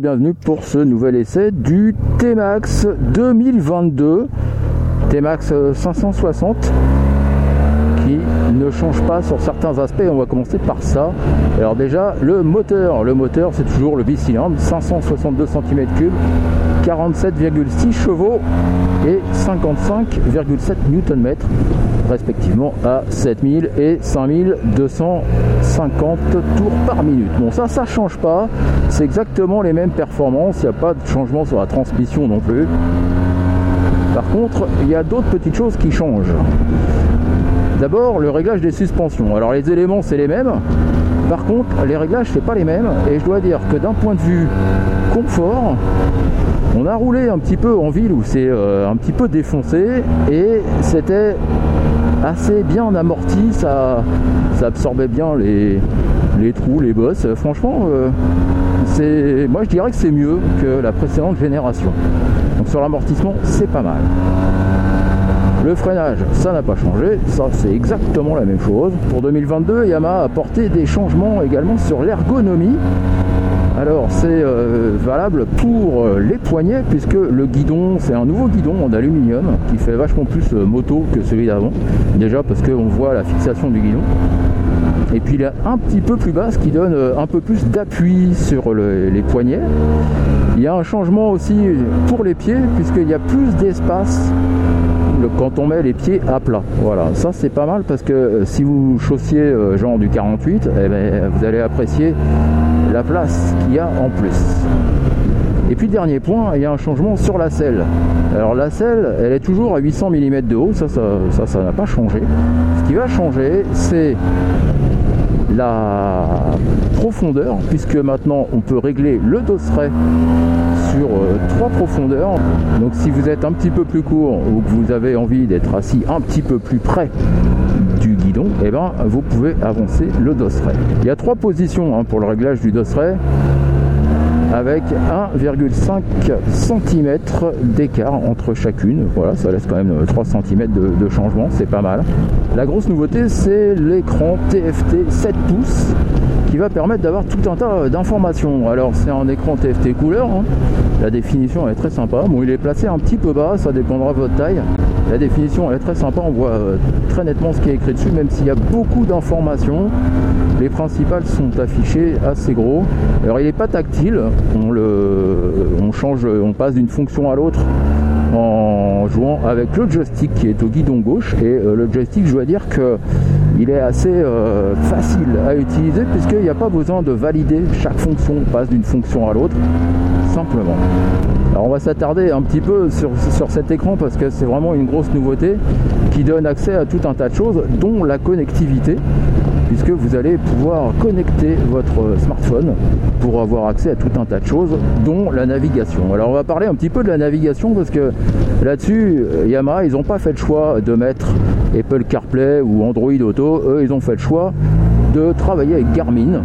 bienvenue pour ce nouvel essai du T-Max 2022. T-Max 560 qui ne change pas sur certains aspects. On va commencer par ça. Alors déjà, le moteur. Le moteur, c'est toujours le bicylindre, 562 cm3, 47,6 chevaux et 55,7 Nm respectivement à 7000 et 5250 tours par minute. Bon ça ça change pas, c'est exactement les mêmes performances, il n'y a pas de changement sur la transmission non plus. Par contre, il y a d'autres petites choses qui changent. D'abord, le réglage des suspensions. Alors les éléments, c'est les mêmes. Par contre, les réglages, c'est pas les mêmes. Et je dois dire que d'un point de vue confort, on a roulé un petit peu en ville où c'est euh, un petit peu défoncé et c'était assez bien amorti, ça, absorbait bien les, trous, les bosses. Franchement, euh, moi je dirais que c'est mieux que la précédente génération. Donc sur l'amortissement, c'est pas mal. Le freinage, ça n'a pas changé, ça c'est exactement la même chose. Pour 2022, Yamaha a apporté des changements également sur l'ergonomie. Alors c'est euh, valable pour euh, les poignets puisque le guidon c'est un nouveau guidon en aluminium qui fait vachement plus euh, moto que celui d'avant. Déjà parce qu'on voit la fixation du guidon. Et puis il est un petit peu plus basse qui donne un peu plus d'appui sur les poignets. Il y a un changement aussi pour les pieds puisqu'il y a plus d'espace quand on met les pieds à plat. Voilà, ça c'est pas mal parce que euh, si vous chaussiez euh, genre du 48, eh ben, vous allez apprécier la place qu'il y a en plus. Et puis dernier point, il y a un changement sur la selle. Alors la selle, elle est toujours à 800 mm de haut, ça ça ça n'a pas changé. Ce qui va changer, c'est la profondeur, puisque maintenant on peut régler le dosseret sur euh, trois profondeurs. Donc si vous êtes un petit peu plus court ou que vous avez envie d'être assis un petit peu plus près du guidon, et eh ben, vous pouvez avancer le dosseret. Il y a trois positions hein, pour le réglage du dosseret avec 1,5 cm d'écart entre chacune. Voilà, ça laisse quand même 3 cm de, changement, c'est pas mal. La grosse nouveauté, c'est l'écran TFT 7 pouces qui va permettre d'avoir tout un tas d'informations. Alors c'est un écran TFT couleur, hein. la définition est très sympa. Bon il est placé un petit peu bas, ça dépendra de votre taille. La définition est très sympa, on voit euh, très nettement ce qui est écrit dessus, même s'il y a beaucoup d'informations. Les principales sont affichées assez gros. Alors il n'est pas tactile, on le on change, on passe d'une fonction à l'autre en jouant avec le joystick qui est au guidon gauche et euh, le joystick je dois dire que il est assez euh, facile à utiliser puisqu'il n'y a pas besoin de valider chaque fonction, on passe d'une fonction à l'autre simplement. Alors on va s'attarder un petit peu sur, sur cet écran parce que c'est vraiment une grosse nouveauté qui donne accès à tout un tas de choses dont la connectivité puisque vous allez pouvoir connecter votre smartphone pour avoir accès à tout un tas de choses, dont la navigation. Alors on va parler un petit peu de la navigation parce que là-dessus, Yamaha, ils n'ont pas fait le choix de mettre Apple CarPlay ou Android Auto, eux, ils ont fait le choix de travailler avec Garmin.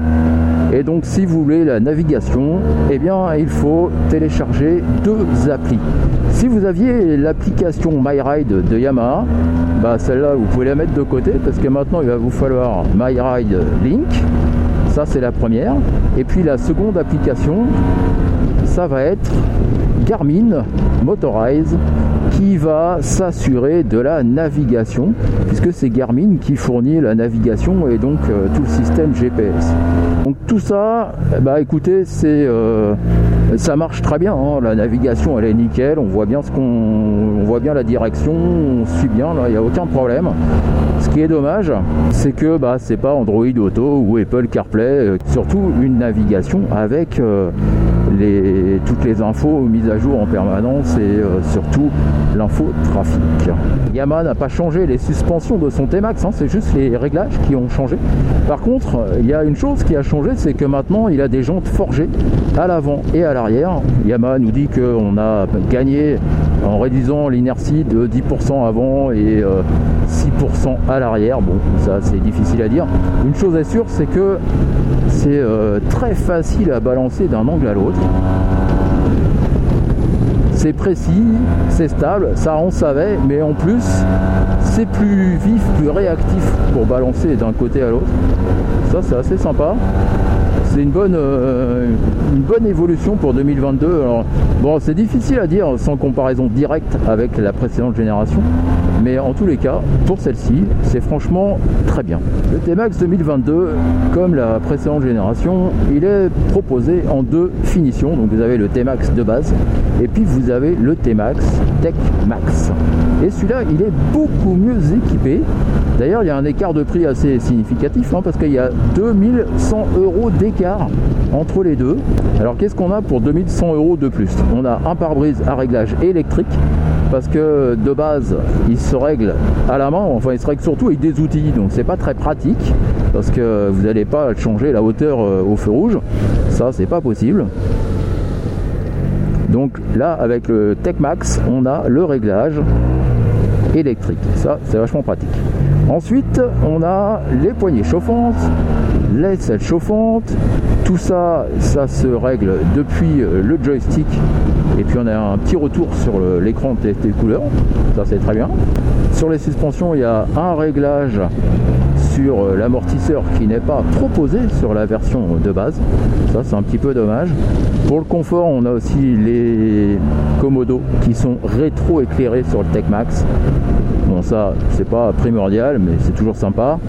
Et donc si vous voulez la navigation, eh bien il faut télécharger deux applis. Si vous aviez l'application MyRide de Yamaha, bah celle-là vous pouvez la mettre de côté parce que maintenant il va vous falloir MyRide Link. Ça c'est la première. Et puis la seconde application, ça va être Garmin Motorize qui va s'assurer de la navigation puisque c'est Garmin qui fournit la navigation et donc euh, tout le système GPS. Donc tout ça, bah écoutez, c'est euh, ça marche très bien. Hein. La navigation, elle est nickel. On voit bien ce qu'on, on voit bien la direction, on suit bien. Là, il n'y a aucun problème. Ce qui est dommage, c'est que bah c'est pas Android Auto ou Apple CarPlay. Euh, surtout une navigation avec les, toutes les infos mises à jour en permanence et surtout l'info trafic. Yamaha n'a pas changé les suspensions de son T-Max, hein, c'est juste les réglages qui ont changé. Par contre, il y a une chose qui a changé, c'est que maintenant il a des jantes forgées à l'avant et à l'arrière. Yamaha nous dit qu'on a gagné en réduisant l'inertie de 10% avant et 6% euh, à l'arrière. Bon, ça c'est difficile à dire. Une chose est sûre, c'est que c'est euh, très facile à balancer d'un angle à l'autre c'est précis, c'est stable, ça on savait, mais en plus c'est plus vif, plus réactif pour balancer d'un côté à l'autre. Ça c'est assez sympa. C'est une bonne, euh, une bonne évolution pour 2022. Alors, bon, c'est difficile à dire sans comparaison directe avec la précédente génération, mais en tous les cas, pour celle-ci, c'est franchement très bien. Le T-Max 2022, comme la précédente génération, il est proposé en deux finitions. Donc vous avez le T-Max de base et puis vous avez le T-Max Tech Max. Et celui-là, il est beaucoup mieux équipé. D'ailleurs, il y a un écart de prix assez significatif hein, parce qu'il y a 2100 euros d'écart entre les deux. Alors qu'est-ce qu'on a pour 2100 euros de plus? On a un pare-brise à réglage électrique parce que de base il se règle à la main, enfin il se règle surtout avec des outils, donc c'est pas très pratique parce que vous n'allez pas changer la hauteur euh, au feu rouge, ça c'est pas possible. Donc là avec le Tech Max on a le réglage électrique, ça c'est vachement pratique. Ensuite, on a les poignées chauffantes, les selles chauffantes. Tout ça, ça se règle depuis le joystick. Et puis on a un petit retour sur l'écran TFT couleur. Ça, c'est très bien. Sur les suspensions, il y a un réglage sur euh, l'amortisseur qui n'est pas proposé sur la version de base. Ça, c'est un petit peu dommage. Pour le confort, on a aussi les Komodo qui sont rétro-éclairés sur le Tech Max. Bon, ça, c'est pas primordial, mais c'est toujours sympa.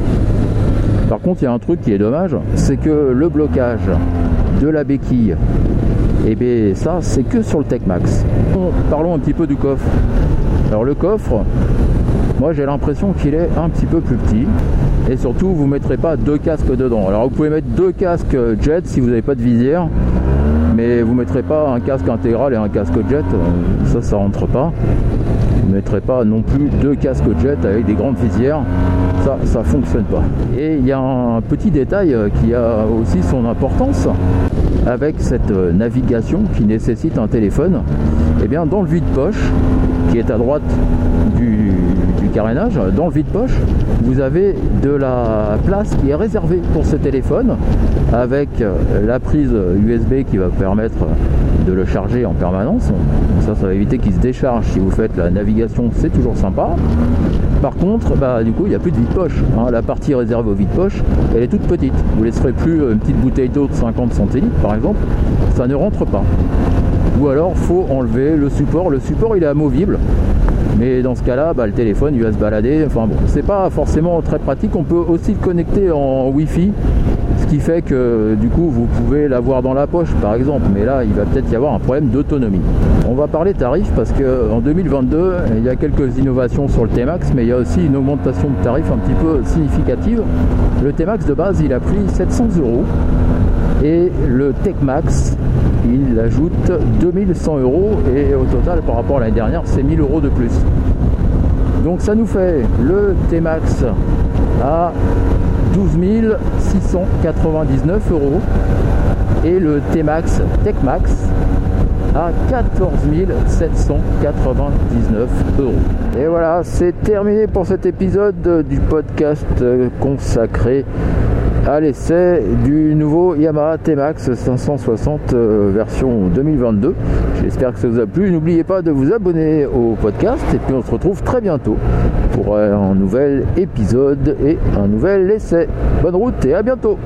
Par contre, il y a un truc qui est dommage, c'est que le blocage de la béquille, et eh bien ça, c'est que sur le Tech Max. Parlons un petit peu du coffre. Alors le coffre, moi j'ai l'impression qu'il est un petit peu plus petit et surtout vous mettrez pas deux casques dedans. Alors vous pouvez mettre deux casques jet si vous n'avez pas de visière mais vous mettrez pas un casque intégral et un casque jet, euh, ça ça rentre pas. Vous ne mettrez pas non plus deux casques jet avec des grandes visières, ça ça fonctionne pas. Et il y a un petit détail euh, qui a aussi son importance avec cette euh, navigation qui nécessite un téléphone. Et eh bien dans le vide-poche qui est à droite du, carénage, dans le vide-poche, vous avez de la place qui est réservée pour ce téléphone avec la prise USB qui va permettre de le charger en permanence. Ça, ça va éviter qu'il se décharge si vous faites la navigation, c'est toujours sympa. Par contre, bah, du coup, il n'y a plus de vide-poche. Hein. La partie réservée au vide-poche, elle est toute petite. Vous ne laisserez plus une petite bouteille d'eau de 50 centilitres, par exemple. Ça ne rentre pas. Ou alors, faut enlever le support. Le support, il est amovible. Mais dans ce cas-là, bah, le téléphone il va se balader. Enfin bon, c'est pas forcément très pratique. On peut aussi le connecter en Wi-Fi, ce qui fait que du coup vous pouvez l'avoir dans la poche par exemple. Mais là, il va peut-être y avoir un problème d'autonomie. On va parler tarifs parce qu'en 2022, il y a quelques innovations sur le T-Max, mais il y a aussi une augmentation de tarifs un petit peu significative. Le T-Max de base, il a pris 700 euros et le Tech Max il ajoute 2100 euros et au total par rapport à l'année dernière c'est 1000 euros de plus donc ça nous fait le T-Max à 12 699 euros et le T-Max Tech Max à 14 799 euros. Et voilà, c'est terminé pour cet épisode du podcast consacré à l'essai du nouveau Yamaha T-Max 560 euh, version 2022. J'espère que ça vous a plu. N'oubliez pas de vous abonner au podcast et puis on se retrouve très bientôt pour un nouvel épisode et un nouvel essai. Bonne route et à bientôt